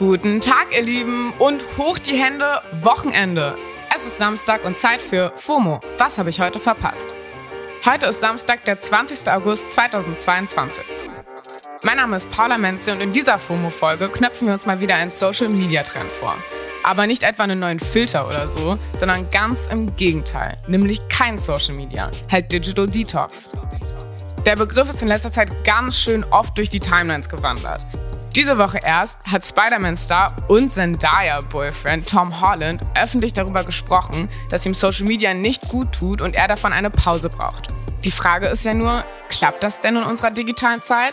Guten Tag, ihr Lieben, und hoch die Hände, Wochenende. Es ist Samstag und Zeit für FOMO. Was habe ich heute verpasst? Heute ist Samstag, der 20. August 2022. Mein Name ist Paula Menze und in dieser FOMO-Folge knöpfen wir uns mal wieder einen Social-Media-Trend vor. Aber nicht etwa einen neuen Filter oder so, sondern ganz im Gegenteil, nämlich kein Social Media, halt Digital Detox. Der Begriff ist in letzter Zeit ganz schön oft durch die Timelines gewandert. Diese Woche erst hat Spider-Man-Star und Zendaya-Boyfriend Tom Holland öffentlich darüber gesprochen, dass ihm Social Media nicht gut tut und er davon eine Pause braucht. Die Frage ist ja nur, klappt das denn in unserer digitalen Zeit?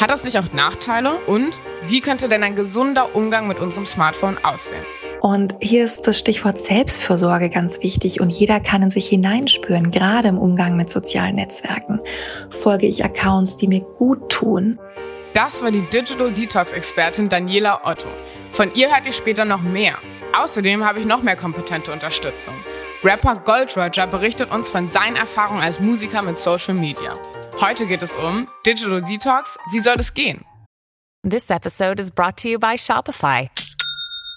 Hat das nicht auch Nachteile? Und wie könnte denn ein gesunder Umgang mit unserem Smartphone aussehen? Und hier ist das Stichwort Selbstfürsorge ganz wichtig und jeder kann in sich hineinspüren, gerade im Umgang mit sozialen Netzwerken. Folge ich Accounts, die mir gut tun? Das war die Digital Detox-Expertin Daniela Otto. Von ihr hört ihr später noch mehr. Außerdem habe ich noch mehr kompetente Unterstützung. Rapper Gold Roger berichtet uns von seinen Erfahrungen als Musiker mit Social Media. Heute geht es um Digital Detox. Wie soll das gehen? This episode is brought to you by Shopify.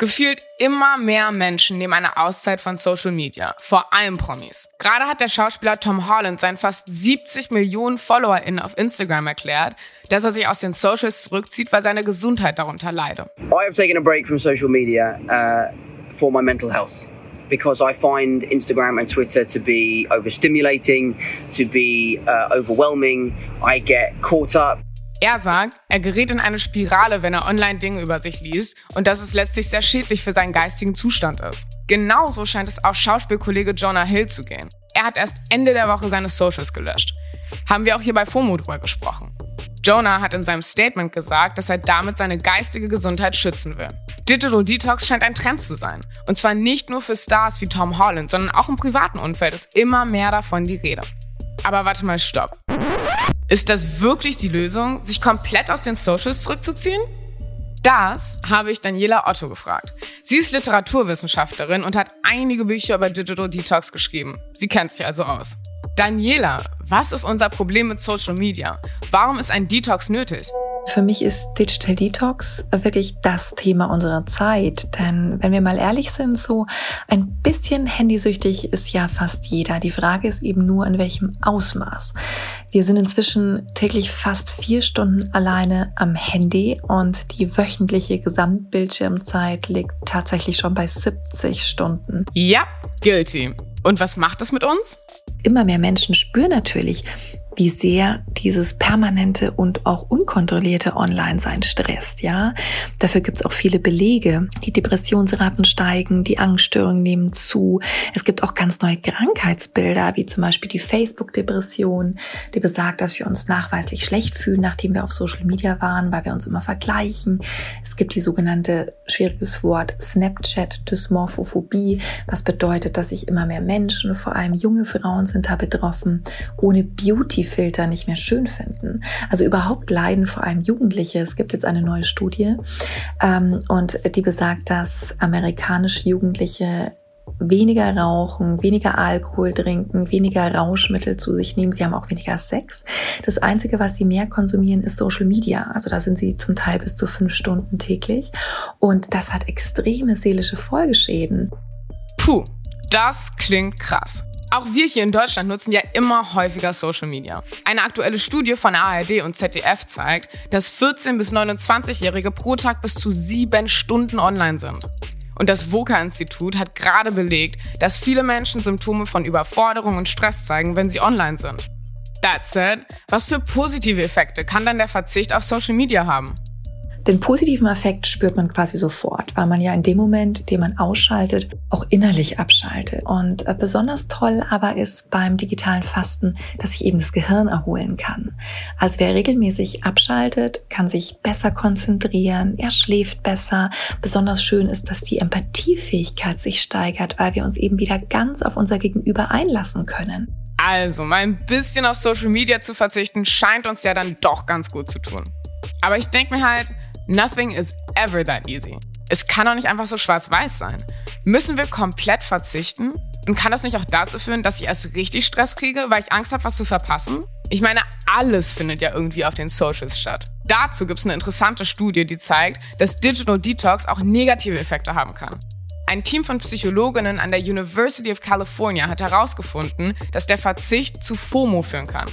Gefühlt immer mehr Menschen nehmen eine Auszeit von Social Media, vor allem Promis. Gerade hat der Schauspieler Tom Holland seinen fast 70 Millionen FollowerInnen auf Instagram erklärt, dass er sich aus den Socials zurückzieht, weil seine Gesundheit darunter leide. I have taken a break from social media uh, for my mental health. Because I find Instagram and Twitter to be overstimulating, to be uh, overwhelming. I get caught up er sagt, er gerät in eine Spirale, wenn er online Dinge über sich liest und dass es letztlich sehr schädlich für seinen geistigen Zustand ist. Genauso scheint es auch Schauspielkollege Jonah Hill zu gehen. Er hat erst Ende der Woche seine Socials gelöscht. Haben wir auch hier bei FOMO drüber gesprochen. Jonah hat in seinem Statement gesagt, dass er damit seine geistige Gesundheit schützen will. Digital Detox scheint ein Trend zu sein. Und zwar nicht nur für Stars wie Tom Holland, sondern auch im privaten Umfeld ist immer mehr davon die Rede. Aber warte mal, stopp. Ist das wirklich die Lösung, sich komplett aus den Socials zurückzuziehen? Das habe ich Daniela Otto gefragt. Sie ist Literaturwissenschaftlerin und hat einige Bücher über Digital Detox geschrieben. Sie kennt sich also aus. Daniela, was ist unser Problem mit Social Media? Warum ist ein Detox nötig? Für mich ist Digital Detox wirklich das Thema unserer Zeit. Denn wenn wir mal ehrlich sind, so ein bisschen handysüchtig ist ja fast jeder. Die Frage ist eben nur, in welchem Ausmaß. Wir sind inzwischen täglich fast vier Stunden alleine am Handy und die wöchentliche Gesamtbildschirmzeit liegt tatsächlich schon bei 70 Stunden. Ja, guilty. Und was macht das mit uns? Immer mehr Menschen spüren natürlich, wie sehr dieses permanente und auch unkontrollierte Online-Sein stresst, ja. Dafür gibt es auch viele Belege. Die Depressionsraten steigen, die Angststörungen nehmen zu. Es gibt auch ganz neue Krankheitsbilder, wie zum Beispiel die Facebook-Depression, die besagt, dass wir uns nachweislich schlecht fühlen, nachdem wir auf Social Media waren, weil wir uns immer vergleichen. Es gibt die sogenannte, schwieriges Wort, Snapchat-Dysmorphophobie, was bedeutet, dass sich immer mehr Menschen, vor allem junge Frauen sind da betroffen, ohne Beauty Filter nicht mehr schön finden. Also überhaupt leiden vor allem Jugendliche. Es gibt jetzt eine neue Studie ähm, und die besagt, dass amerikanische Jugendliche weniger rauchen, weniger Alkohol trinken, weniger Rauschmittel zu sich nehmen. Sie haben auch weniger Sex. Das Einzige, was sie mehr konsumieren, ist Social Media. Also da sind sie zum Teil bis zu fünf Stunden täglich. Und das hat extreme seelische Folgeschäden. Puh, das klingt krass. Auch wir hier in Deutschland nutzen ja immer häufiger Social Media. Eine aktuelle Studie von ARD und ZDF zeigt, dass 14- bis 29-Jährige pro Tag bis zu sieben Stunden online sind. Und das VOCA-Institut hat gerade belegt, dass viele Menschen Symptome von Überforderung und Stress zeigen, wenn sie online sind. That said, was für positive Effekte kann dann der Verzicht auf Social Media haben? Den positiven Effekt spürt man quasi sofort, weil man ja in dem Moment, den man ausschaltet, auch innerlich abschaltet. Und äh, besonders toll aber ist beim digitalen Fasten, dass sich eben das Gehirn erholen kann. Also wer regelmäßig abschaltet, kann sich besser konzentrieren, er schläft besser. Besonders schön ist, dass die Empathiefähigkeit sich steigert, weil wir uns eben wieder ganz auf unser Gegenüber einlassen können. Also, mal ein bisschen auf Social Media zu verzichten, scheint uns ja dann doch ganz gut zu tun. Aber ich denke mir halt, Nothing is ever that easy. Es kann doch nicht einfach so schwarz-weiß sein. Müssen wir komplett verzichten? Und kann das nicht auch dazu führen, dass ich erst richtig Stress kriege, weil ich Angst habe, was zu verpassen? Ich meine, alles findet ja irgendwie auf den Socials statt. Dazu gibt es eine interessante Studie, die zeigt, dass Digital Detox auch negative Effekte haben kann. Ein Team von Psychologinnen an der University of California hat herausgefunden, dass der Verzicht zu FOMO führen kann.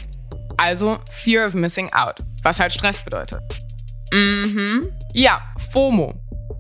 Also Fear of Missing Out, was halt Stress bedeutet. Mhm. Ja, FOMO.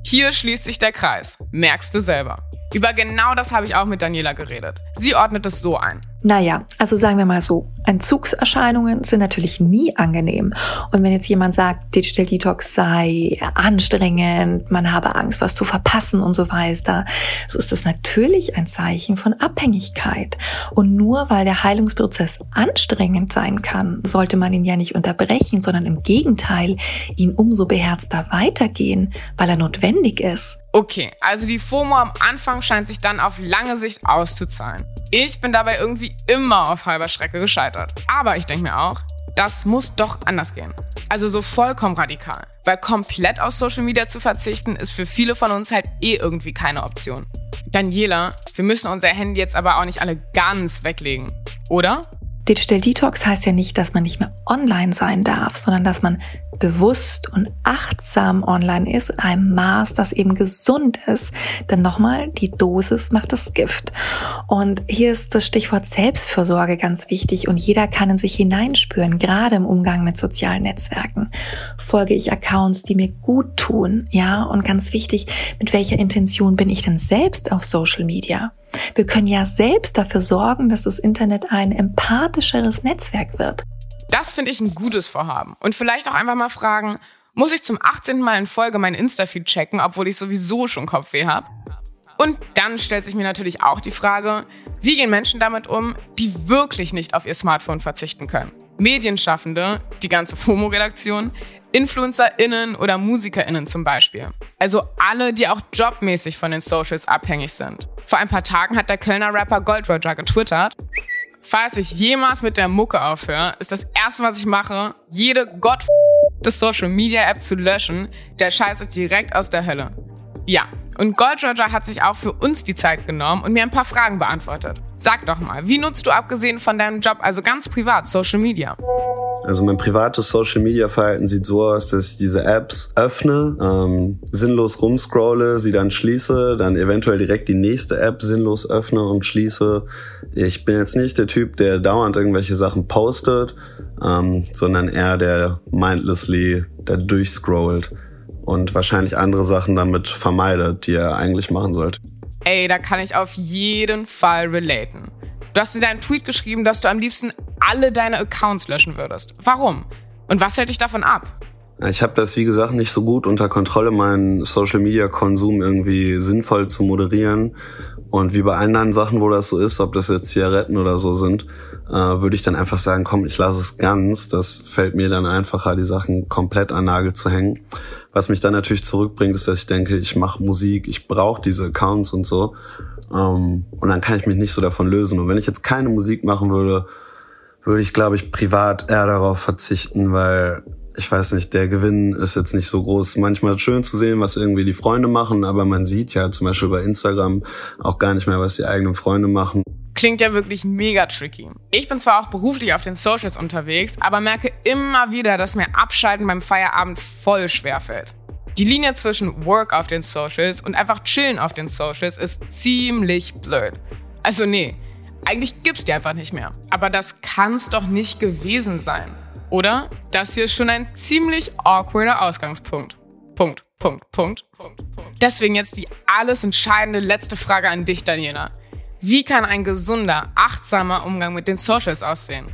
Hier schließt sich der Kreis. Merkst du selber. Über genau das habe ich auch mit Daniela geredet. Sie ordnet es so ein. Naja, also sagen wir mal so, Entzugserscheinungen sind natürlich nie angenehm. Und wenn jetzt jemand sagt, Digital Detox sei anstrengend, man habe Angst, was zu verpassen und so weiter, so ist das natürlich ein Zeichen von Abhängigkeit. Und nur weil der Heilungsprozess anstrengend sein kann, sollte man ihn ja nicht unterbrechen, sondern im Gegenteil, ihn umso beherzter weitergehen, weil er notwendig ist. Okay, also die FOMO am Anfang scheint sich dann auf lange Sicht auszuzahlen. Ich bin dabei irgendwie immer auf halber Strecke gescheitert. Aber ich denke mir auch, das muss doch anders gehen. Also so vollkommen radikal. Weil komplett aus Social Media zu verzichten, ist für viele von uns halt eh irgendwie keine Option. Daniela, wir müssen unser Handy jetzt aber auch nicht alle ganz weglegen, oder? Digital Detox heißt ja nicht, dass man nicht mehr online sein darf, sondern dass man bewusst und achtsam online ist in einem Maß, das eben gesund ist. Denn nochmal, die Dosis macht das Gift. Und hier ist das Stichwort Selbstfürsorge ganz wichtig und jeder kann in sich hineinspüren, gerade im Umgang mit sozialen Netzwerken. Folge ich Accounts, die mir gut tun, ja? Und ganz wichtig, mit welcher Intention bin ich denn selbst auf Social Media? Wir können ja selbst dafür sorgen, dass das Internet ein empathischeres Netzwerk wird. Das finde ich ein gutes Vorhaben. Und vielleicht auch einfach mal fragen, muss ich zum 18. Mal in Folge mein Insta-Feed checken, obwohl ich sowieso schon Kopfweh habe? Und dann stellt sich mir natürlich auch die Frage, wie gehen Menschen damit um, die wirklich nicht auf ihr Smartphone verzichten können? Medienschaffende, die ganze FOMO-Redaktion, InfluencerInnen oder MusikerInnen zum Beispiel. Also alle, die auch jobmäßig von den Socials abhängig sind. Vor ein paar Tagen hat der Kölner Rapper Gold Roger getwittert, falls ich jemals mit der Mucke aufhöre, ist das erste, was ich mache, jede Gott Social Media App zu löschen, der scheiße direkt aus der Hölle. Ja, und Gold Roger hat sich auch für uns die Zeit genommen und mir ein paar Fragen beantwortet. Sag doch mal, wie nutzt du abgesehen von deinem Job, also ganz privat, Social Media? Also mein privates Social Media Verhalten sieht so aus, dass ich diese Apps öffne, ähm, sinnlos rumscrolle, sie dann schließe, dann eventuell direkt die nächste App sinnlos öffne und schließe. Ich bin jetzt nicht der Typ, der dauernd irgendwelche Sachen postet, ähm, sondern eher der mindlessly da durchscrollt und wahrscheinlich andere Sachen damit vermeidet, die er eigentlich machen sollte. Ey, da kann ich auf jeden Fall relaten. Du hast in deinem Tweet geschrieben, dass du am liebsten alle deine Accounts löschen würdest. Warum? Und was hält dich davon ab? Ich habe das, wie gesagt, nicht so gut unter Kontrolle, meinen Social-Media-Konsum irgendwie sinnvoll zu moderieren. Und wie bei anderen Sachen, wo das so ist, ob das jetzt Zigaretten oder so sind, äh, würde ich dann einfach sagen, komm, ich lasse es ganz. Das fällt mir dann einfacher, die Sachen komplett an Nagel zu hängen. Was mich dann natürlich zurückbringt, ist, dass ich denke, ich mache Musik, ich brauche diese Accounts und so. Ähm, und dann kann ich mich nicht so davon lösen. Und wenn ich jetzt keine Musik machen würde, würde ich, glaube ich, privat eher darauf verzichten, weil ich weiß nicht, der Gewinn ist jetzt nicht so groß. Manchmal schön zu sehen, was irgendwie die Freunde machen, aber man sieht ja zum Beispiel bei Instagram auch gar nicht mehr, was die eigenen Freunde machen. Klingt ja wirklich mega tricky. Ich bin zwar auch beruflich auf den Socials unterwegs, aber merke immer wieder, dass mir Abschalten beim Feierabend voll schwer fällt. Die Linie zwischen Work auf den Socials und einfach chillen auf den Socials ist ziemlich blöd. Also nee, eigentlich gibt's die einfach nicht mehr. Aber das kann's doch nicht gewesen sein. Oder? Das hier ist schon ein ziemlich awkwarder Ausgangspunkt. Punkt, Punkt, Punkt, Punkt, Punkt. Deswegen jetzt die alles entscheidende letzte Frage an dich, Daniela. Wie kann ein gesunder, achtsamer Umgang mit den Socials aussehen?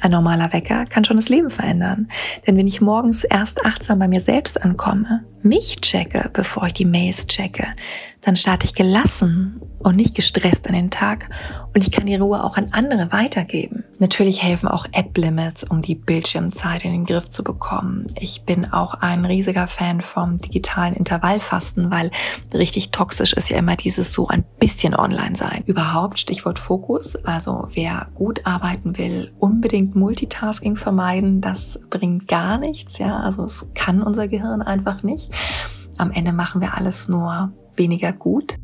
Ein normaler Wecker kann schon das Leben verändern. Denn wenn ich morgens erst achtsam bei mir selbst ankomme, mich checke, bevor ich die Mails checke, dann starte ich gelassen und nicht gestresst an den Tag und ich kann die Ruhe auch an andere weitergeben. Natürlich helfen auch App-Limits, um die Bildschirmzeit in den Griff zu bekommen. Ich bin auch ein riesiger Fan vom digitalen Intervallfasten, weil richtig toxisch ist ja immer dieses so ein bisschen online sein. Überhaupt Stichwort Fokus. Also wer gut arbeiten will, unbedingt Multitasking vermeiden. Das bringt gar nichts. Ja, also es kann unser Gehirn einfach nicht. Am Ende machen wir alles nur weniger gut.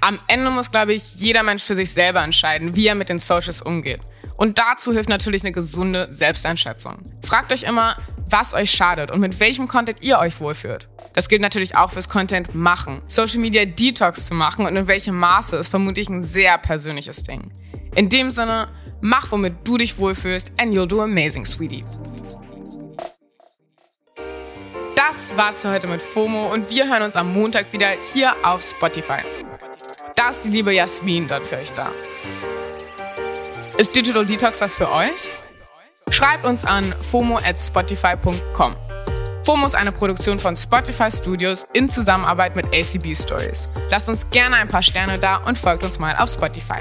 Am Ende muss, glaube ich, jeder Mensch für sich selber entscheiden, wie er mit den Socials umgeht. Und dazu hilft natürlich eine gesunde Selbsteinschätzung. Fragt euch immer, was euch schadet und mit welchem Content ihr euch wohlfühlt. Das gilt natürlich auch fürs Content machen. Social Media Detox zu machen und in welchem Maße ist vermutlich ein sehr persönliches Ding. In dem Sinne, mach womit du dich wohlfühlst and you'll do amazing, sweetie. Das war's für heute mit FOMO und wir hören uns am Montag wieder hier auf Spotify. Da ist die liebe Jasmin dann für euch da. Ist Digital Detox was für euch? Schreibt uns an fomo at spotify.com. FOMO ist eine Produktion von Spotify Studios in Zusammenarbeit mit ACB Stories. Lasst uns gerne ein paar Sterne da und folgt uns mal auf Spotify.